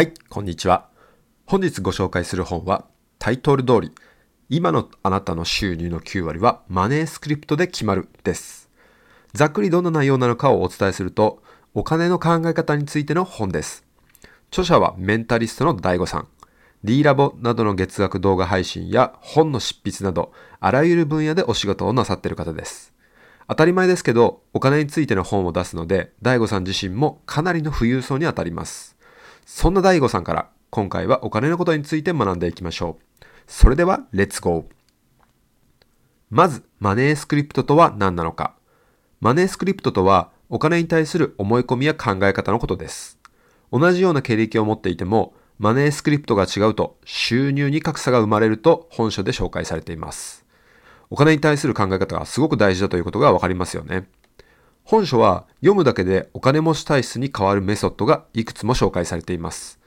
はい、こんにちは。本日ご紹介する本はタイトル通り、今のあなたの収入の9割はマネースクリプトで決まるです。ざっくりどんな内容なのかをお伝えすると、お金の考え方についての本です。著者はメンタリストの DAIGO さん。D ラボなどの月額動画配信や本の執筆など、あらゆる分野でお仕事をなさっている方です。当たり前ですけど、お金についての本を出すので、DAIGO さん自身もかなりの富裕層にあたります。そんな DAIGO さんから、今回はお金のことについて学んでいきましょう。それでは、レッツゴーまず、マネースクリプトとは何なのか。マネースクリプトとは、お金に対する思い込みや考え方のことです。同じような経歴を持っていても、マネースクリプトが違うと収入に格差が生まれると本書で紹介されています。お金に対する考え方がすごく大事だということがわかりますよね。本書は読むだけでお金持ち体質に変わるメソッドがいくつも紹介されています。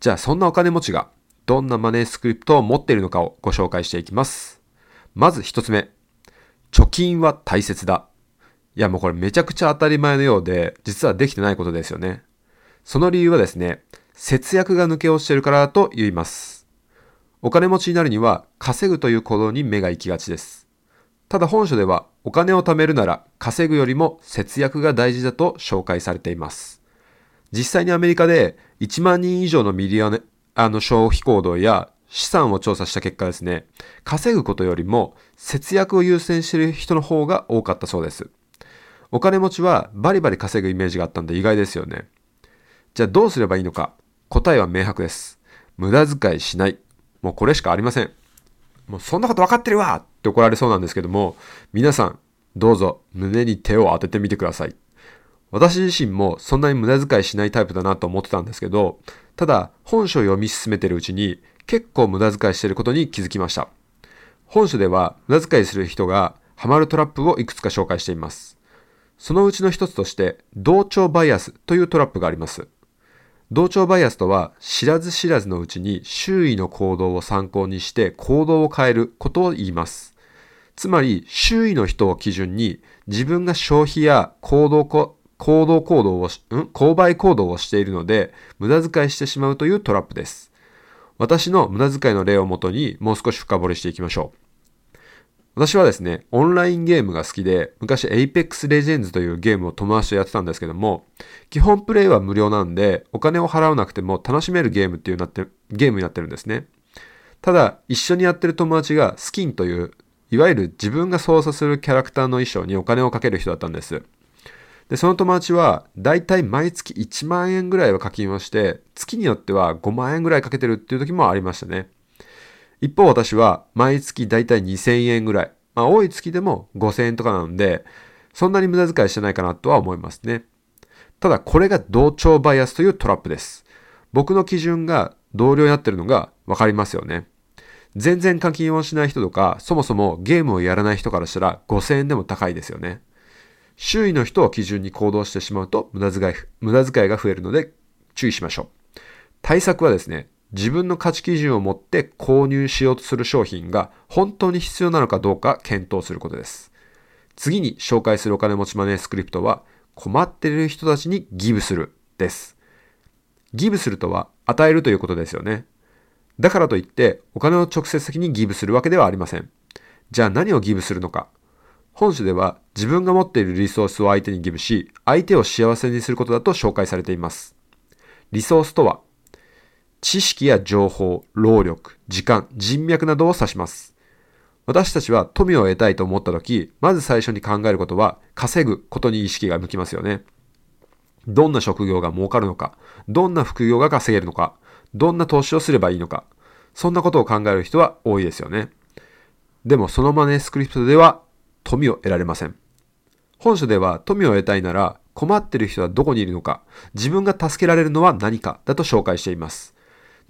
じゃあそんなお金持ちがどんなマネースクリプトを持っているのかをご紹介していきます。まず一つ目。貯金は大切だ。いやもうこれめちゃくちゃ当たり前のようで実はできてないことですよね。その理由はですね、節約が抜け落ちてるからと言います。お金持ちになるには稼ぐという行動に目が行きがちです。ただ本書ではお金を貯めるなら稼ぐよりも節約が大事だと紹介されています。実際にアメリカで1万人以上のミリオネあの消費行動や資産を調査した結果ですね、稼ぐことよりも節約を優先している人の方が多かったそうです。お金持ちはバリバリ稼ぐイメージがあったんで意外ですよね。じゃあどうすればいいのか答えは明白です。無駄遣いしない。もうこれしかありません。もうそんなこと分かってるわって怒られそうなんですけども、皆さん、どうぞ胸に手を当ててみてください。私自身もそんなに無駄遣いしないタイプだなと思ってたんですけど、ただ本書を読み進めてるうちに結構無駄遣いしてることに気づきました。本書では無駄遣いする人がハマるトラップをいくつか紹介しています。そのうちの一つとして、同調バイアスというトラップがあります。同調バイアスとは知らず知らずのうちに周囲の行動を参考にして行動を変えることを言います。つまり周囲の人を基準に自分が消費や行動行動行動をし、ん？購買行動をしているので無駄遣いしてしまうというトラップです。私の無駄遣いの例をもとにもう少し深掘りしていきましょう。私はですね、オンラインゲームが好きで、昔 Apex Legends というゲームを友達とやってたんですけども、基本プレイは無料なんで、お金を払わなくても楽しめるゲームっていうなって、ゲームになってるんですね。ただ、一緒にやってる友達がスキンという、いわゆる自分が操作するキャラクターの衣装にお金をかける人だったんです。で、その友達は、だいたい毎月1万円ぐらいは課金をして、月によっては5万円ぐらいかけてるっていう時もありましたね。一方私は毎月だいたい2000円ぐらい。まあ多い月でも5000円とかなので、そんなに無駄遣いしてないかなとは思いますね。ただこれが同調バイアスというトラップです。僕の基準が同僚になってるのがわかりますよね。全然課金をしない人とか、そもそもゲームをやらない人からしたら5000円でも高いですよね。周囲の人を基準に行動してしまうと無駄遣い、無駄遣いが増えるので注意しましょう。対策はですね、自分の価値基準を持って購入しようとする商品が本当に必要なのかどうか検討することです。次に紹介するお金持ちマネースクリプトは困っている人たちにギブするです。ギブするとは与えるということですよね。だからといってお金を直接的にギブするわけではありません。じゃあ何をギブするのか。本書では自分が持っているリソースを相手にギブし、相手を幸せにすることだと紹介されています。リソースとは知識や情報、労力、時間、人脈などを指します。私たちは富を得たいと思ったとき、まず最初に考えることは、稼ぐことに意識が向きますよね。どんな職業が儲かるのか、どんな副業が稼げるのか、どんな投資をすればいいのか、そんなことを考える人は多いですよね。でもそのマネースクリプトでは富を得られません。本書では富を得たいなら困っている人はどこにいるのか、自分が助けられるのは何かだと紹介しています。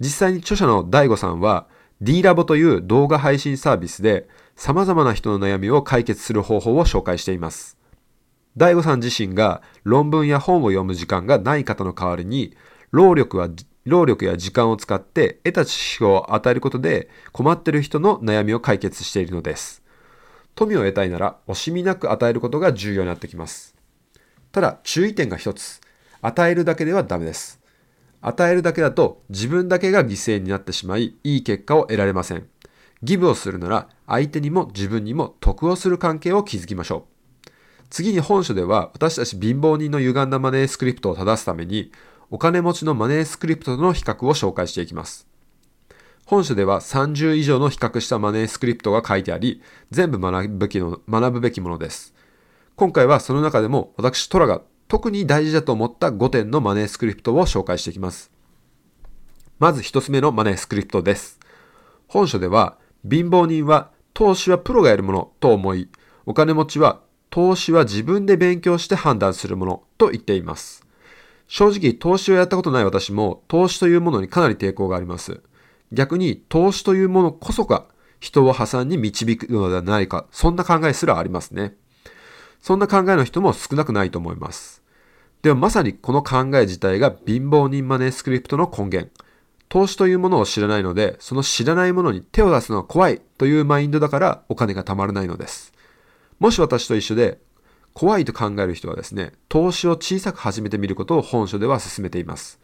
実際に著者の DAIGO さんは D ラボという動画配信サービスで様々な人の悩みを解決する方法を紹介しています。DAIGO さん自身が論文や本を読む時間がない方の代わりに労力は労力や時間を使って得た知識を与えることで困ってる人の悩みを解決しているのです。富を得たいなら惜しみなく与えることが重要になってきます。ただ注意点が一つ。与えるだけではダメです。与えるだけだと自分だけが犠牲になってしまい、いい結果を得られません。ギブをするなら相手にも自分にも得をする関係を築きましょう。次に本書では私たち貧乏人の歪んだマネースクリプトを正すためにお金持ちのマネースクリプトとの比較を紹介していきます。本書では30以上の比較したマネースクリプトが書いてあり、全部学ぶべきの学ぶべきものです。今回はその中でも私トラが特に大事だと思った5点のマネースクリプトを紹介していきます。まず1つ目のマネースクリプトです。本書では、貧乏人は投資はプロがやるものと思い、お金持ちは投資は自分で勉強して判断するものと言っています。正直投資をやったことない私も投資というものにかなり抵抗があります。逆に投資というものこそが人を破産に導くのではないか、そんな考えすらありますね。そんな考えの人も少なくないと思います。ではまさにこの考え自体が貧乏人マネースクリプトの根源。投資というものを知らないので、その知らないものに手を出すのは怖いというマインドだからお金が貯まらないのです。もし私と一緒で怖いと考える人はですね、投資を小さく始めてみることを本書では進めています。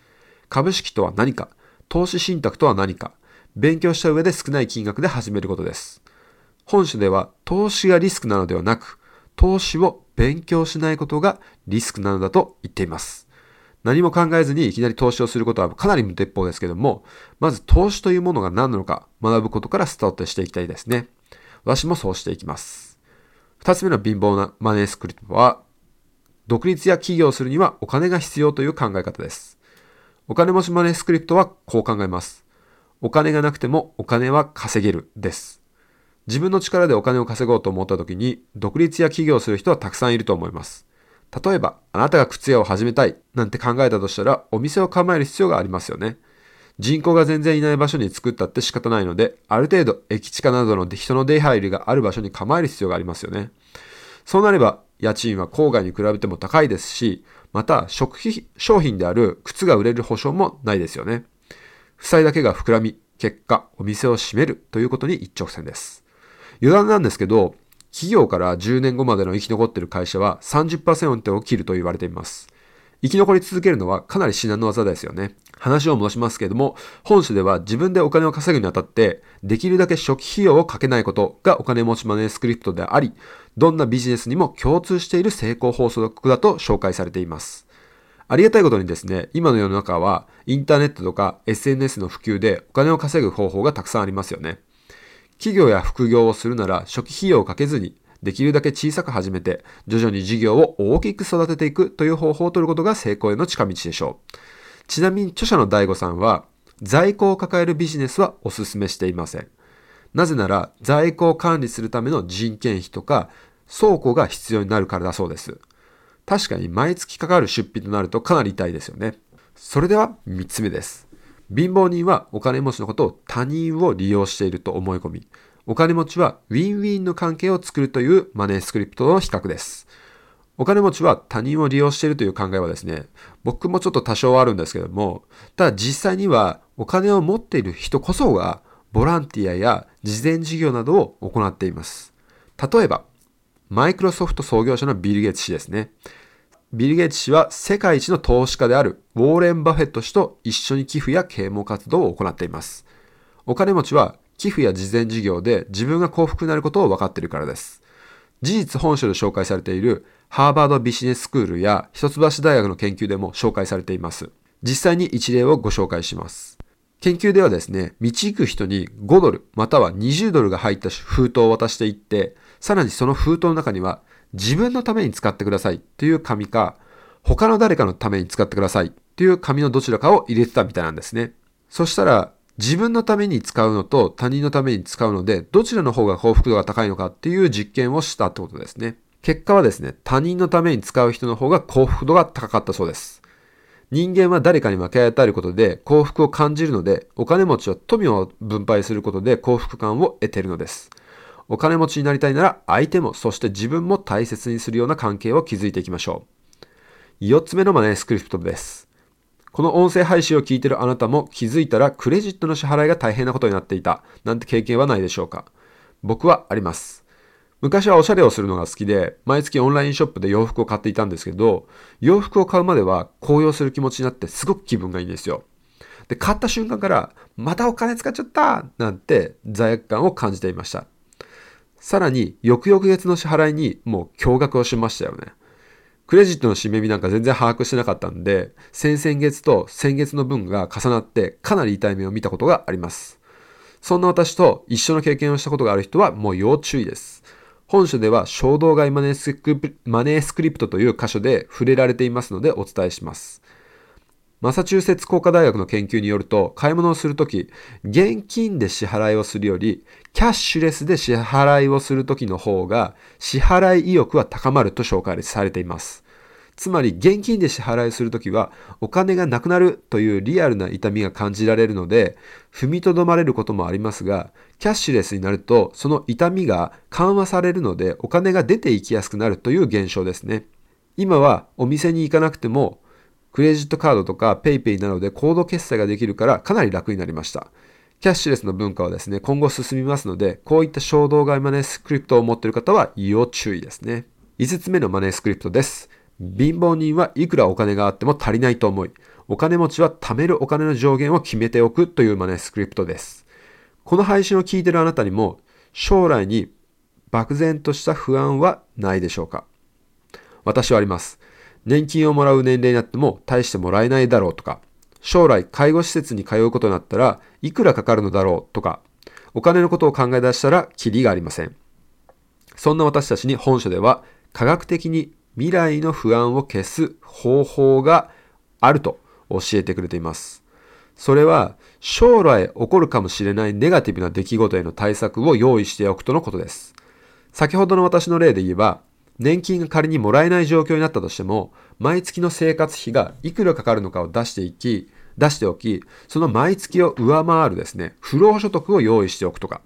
株式とは何か、投資信託とは何か、勉強した上で少ない金額で始めることです。本書では投資がリスクなのではなく、投資を勉強しないことがリスクなのだと言っています。何も考えずにいきなり投資をすることはかなり無鉄砲ですけども、まず投資というものが何なのか学ぶことからスタートしていきたいですね。私もそうしていきます。二つ目の貧乏なマネースクリプトは、独立や起業をするにはお金が必要という考え方です。お金持ちマネースクリプトはこう考えます。お金がなくてもお金は稼げるです。自分の力でお金を稼ごうと思った時に、独立や起業する人はたくさんいると思います。例えば、あなたが靴屋を始めたいなんて考えたとしたら、お店を構える必要がありますよね。人口が全然いない場所に作ったって仕方ないので、ある程度駅地下などの人の出入りがある場所に構える必要がありますよね。そうなれば、家賃は郊外に比べても高いですし、また食費商品である靴が売れる保証もないですよね。負債だけが膨らみ、結果、お店を閉めるということに一直線です。余談なんですけど、企業から10年後までの生き残っている会社は30%を切ると言われています。生き残り続けるのはかなり至難の技ですよね。話を戻しますけれども、本書では自分でお金を稼ぐにあたって、できるだけ初期費用をかけないことがお金持ちマネースクリプトであり、どんなビジネスにも共通している成功法則だと紹介されています。ありがたいことにですね、今の世の中はインターネットとか SNS の普及でお金を稼ぐ方法がたくさんありますよね。企業や副業をするなら初期費用をかけずにできるだけ小さく始めて徐々に事業を大きく育てていくという方法を取ることが成功への近道でしょう。ちなみに著者の DAIGO さんは在庫を抱えるビジネスはお勧めしていません。なぜなら在庫を管理するための人件費とか倉庫が必要になるからだそうです。確かに毎月かかる出費となるとかなり痛いですよね。それでは3つ目です。貧乏人はお金持ちのことを他人を利用していると思い込み、お金持ちはウィンウィンの関係を作るというマネースクリプトの比較です。お金持ちは他人を利用しているという考えはですね、僕もちょっと多少あるんですけども、ただ実際にはお金を持っている人こそがボランティアや事前事業などを行っています。例えば、マイクロソフト創業者のビル・ゲイツ氏ですね。ビル・ゲイツ氏は世界一の投資家であるウォーレン・バフェット氏と一緒に寄付や啓蒙活動を行っています。お金持ちは寄付や慈善事業で自分が幸福になることを分かっているからです。事実本書で紹介されているハーバードビジネススクールや一橋大学の研究でも紹介されています。実際に一例をご紹介します。研究ではですね、道行く人に5ドルまたは20ドルが入った封筒を渡していって、さらにその封筒の中には自分のために使ってくださいという紙か、他の誰かのために使ってくださいという紙のどちらかを入れてたみたいなんですね。そしたら、自分のために使うのと他人のために使うので、どちらの方が幸福度が高いのかっていう実験をしたってことですね。結果はですね、他人のために使う人の方が幸福度が高かったそうです。人間は誰かに分け与えることで幸福を感じるので、お金持ちは富を分配することで幸福感を得ているのです。お金持ちになりたいなら相手もそして自分も大切にするような関係を築いていきましょう。4つ目のマネースクリプトです。この音声配信を聞いてるあなたも気づいたらクレジットの支払いが大変なことになっていたなんて経験はないでしょうか僕はあります。昔はおしゃれをするのが好きで、毎月オンラインショップで洋服を買っていたんですけど、洋服を買うまでは高揚する気持ちになってすごく気分がいいんですよ。で、買った瞬間から、またお金使っちゃったなんて罪悪感を感じていました。さらに、翌々月の支払いにもう驚愕をしましたよね。クレジットの締め日なんか全然把握してなかったんで、先々月と先月の分が重なってかなり痛い目を見たことがあります。そんな私と一緒の経験をしたことがある人はもう要注意です。本書では衝動買いマネースクリプトという箇所で触れられていますのでお伝えします。マサチューセッツ工科大学の研究によると、買い物をするとき、現金で支払いをするより、キャッシュレスで支払いをするときの方が、支払い意欲は高まると紹介されています。つまり、現金で支払いするときは、お金がなくなるというリアルな痛みが感じられるので、踏みとどまれることもありますが、キャッシュレスになると、その痛みが緩和されるので、お金が出ていきやすくなるという現象ですね。今はお店に行かなくてもクレジットカードとか PayPay などでコード決済ができるからかなり楽になりました。キャッシュレスの文化はですね、今後進みますので、こういった衝動買いマネースクリプトを持っている方は要注意ですね。5つ目のマネースクリプトです。貧乏人はいくらお金があっても足りないと思い、お金持ちは貯めるお金の上限を決めておくというマネースクリプトです。この配信を聞いているあなたにも、将来に漠然とした不安はないでしょうか？私はあります。年金をもらう年齢になっても大してもらえないだろうとか、将来介護施設に通うことになったらいくらかかるのだろうとか、お金のことを考え出したらキリがありません。そんな私たちに本書では科学的に未来の不安を消す方法があると教えてくれています。それは将来起こるかもしれないネガティブな出来事への対策を用意しておくとのことです。先ほどの私の例で言えば、年金が仮にもらえない状況になったとしても、毎月の生活費がいくらかかるのかを出していき、出しておき、その毎月を上回るですね、不労所得を用意しておくとか、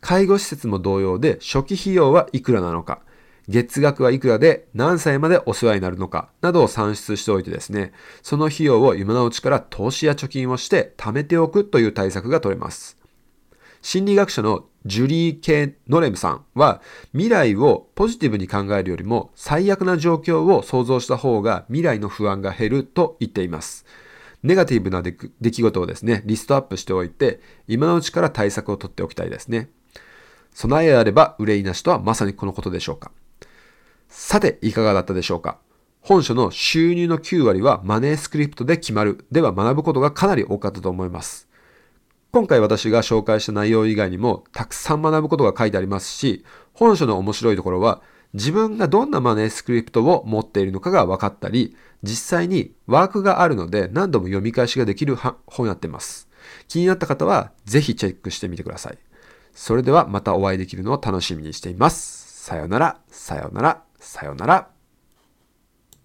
介護施設も同様で初期費用はいくらなのか、月額はいくらで何歳までお世話になるのかなどを算出しておいてですね、その費用を今のうちから投資や貯金をして貯めておくという対策が取れます。心理学者のジュリー・ケ・ノレムさんは未来をポジティブに考えるよりも最悪な状況を想像した方が未来の不安が減ると言っています。ネガティブな出来事をですね、リストアップしておいて、今のうちから対策を取っておきたいですね。備えあれば憂いなしとはまさにこのことでしょうか。さて、いかがだったでしょうか本書の収入の9割はマネースクリプトで決まるでは学ぶことがかなり多かったと思います。今回私が紹介した内容以外にもたくさん学ぶことが書いてありますし、本書の面白いところは自分がどんなマネースクリプトを持っているのかが分かったり、実際にワークがあるので何度も読み返しができる本になっています。気になった方はぜひチェックしてみてください。それではまたお会いできるのを楽しみにしています。さよなら、さよなら、さよなら。